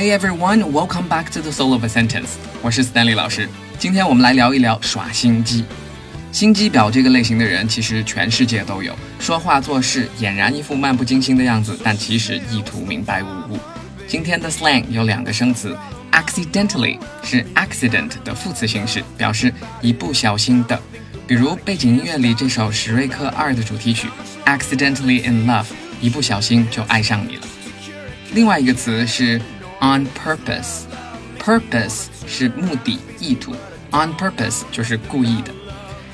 Hey everyone, welcome back to the Soul of a Sentence。我是 Stanley 老师。今天我们来聊一聊耍心机。心机婊这个类型的人，其实全世界都有。说话做事俨然一副漫不经心的样子，但其实意图明白无误。今天的 slang 有两个生词，accidentally 是 accident 的副词形式，表示一不小心的。比如背景音乐里这首史瑞克二的主题曲，accidentally in love，一不小心就爱上你了。另外一个词是 on purpose，purpose 是目的、意图，on purpose 就是故意的，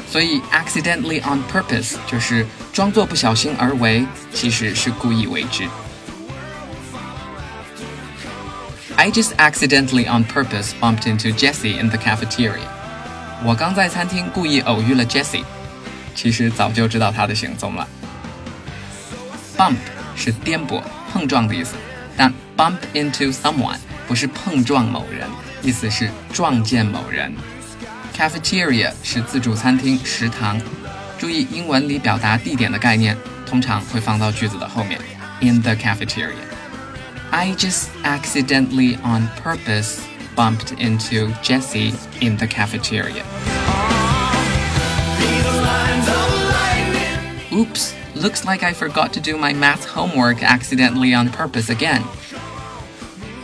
所以 accidentally on purpose 就是装作不小心而为，其实是故意为之。I just accidentally on purpose bumped into Jessie in the cafeteria。我刚在餐厅故意偶遇了 Jessie，其实早就知道她的行踪了。Bump 是颠簸、碰撞的意思。但 bump into someone 不是碰撞某人，意思是撞见某人。Cafeteria 是自助餐厅、食堂。注意英文里表达地点的概念，通常会放到句子的后面。In the cafeteria, I just accidentally on purpose bumped into Jessie in the cafeteria. Oops. Looks like I forgot to do my math homework accidentally on purpose again.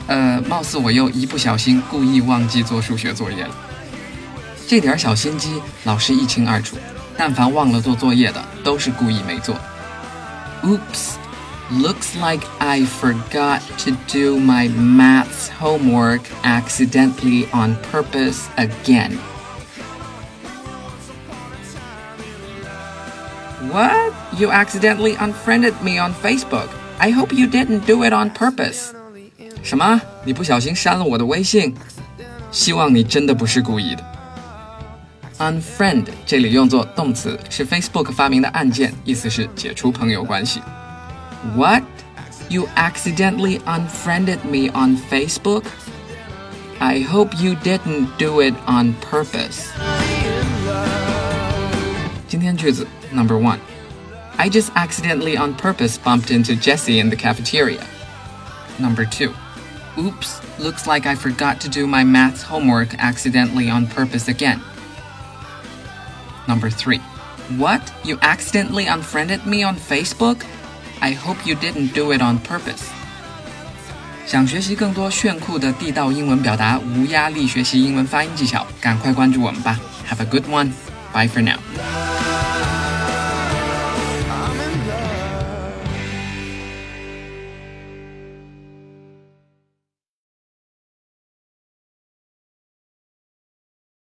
呃，貌似我又一不小心故意忘记做数学作业了。这点小心机，老师一清二楚。但凡忘了做作业的，都是故意没做。Oops, looks like I forgot to do my math homework accidentally on purpose again. What? You accidentally unfriended me on Facebook. I hope you didn't do it on purpose. 什么？你不小心删了我的微信？希望你真的不是故意的。Unfriend 这里用作动词，是 Facebook 发明的按键，意思是解除朋友关系。What? You accidentally unfriended me on Facebook? I hope you didn't do it on purpose. 今天句子 Number one. I just accidentally on purpose bumped into Jessie in the cafeteria. Number two. Oops, looks like I forgot to do my maths homework accidentally on purpose again. Number three. What? You accidentally unfriended me on Facebook? I hope you didn't do it on purpose. 想学习更多炫酷的地道英文表达，无压力学习英文发音技巧，赶快关注我们吧。Have a good one. Bye for now.